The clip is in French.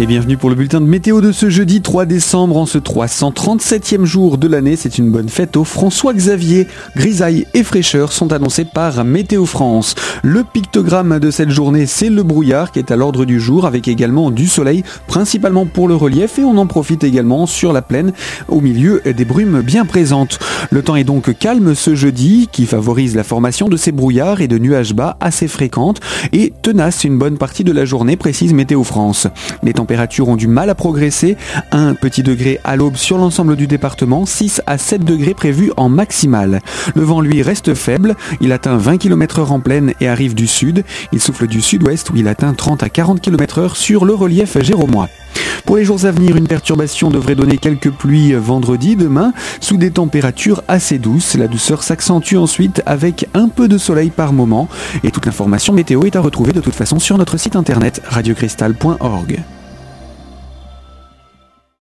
Et bienvenue pour le bulletin de météo de ce jeudi 3 décembre en ce 337e jour de l'année. C'est une bonne fête au François Xavier. Grisaille et fraîcheur sont annoncés par Météo France. Le pictogramme de cette journée, c'est le brouillard qui est à l'ordre du jour avec également du soleil, principalement pour le relief et on en profite également sur la plaine au milieu des brumes bien présentes. Le temps est donc calme ce jeudi qui favorise la formation de ces brouillards et de nuages bas assez fréquentes et tenace une bonne partie de la journée, précise Météo France. Les températures ont du mal à progresser. Un petit degré à l'aube sur l'ensemble du département, 6 à 7 degrés prévus en maximal. Le vent, lui, reste faible. Il atteint 20 km h en pleine et arrive du sud. Il souffle du sud-ouest où il atteint 30 à 40 km h sur le relief géromois. Pour les jours à venir, une perturbation devrait donner quelques pluies vendredi, demain, sous des températures assez douces. La douceur s'accentue ensuite avec un peu de soleil par moment. Et toute l'information météo est à retrouver de toute façon sur notre site internet radiocristal.org.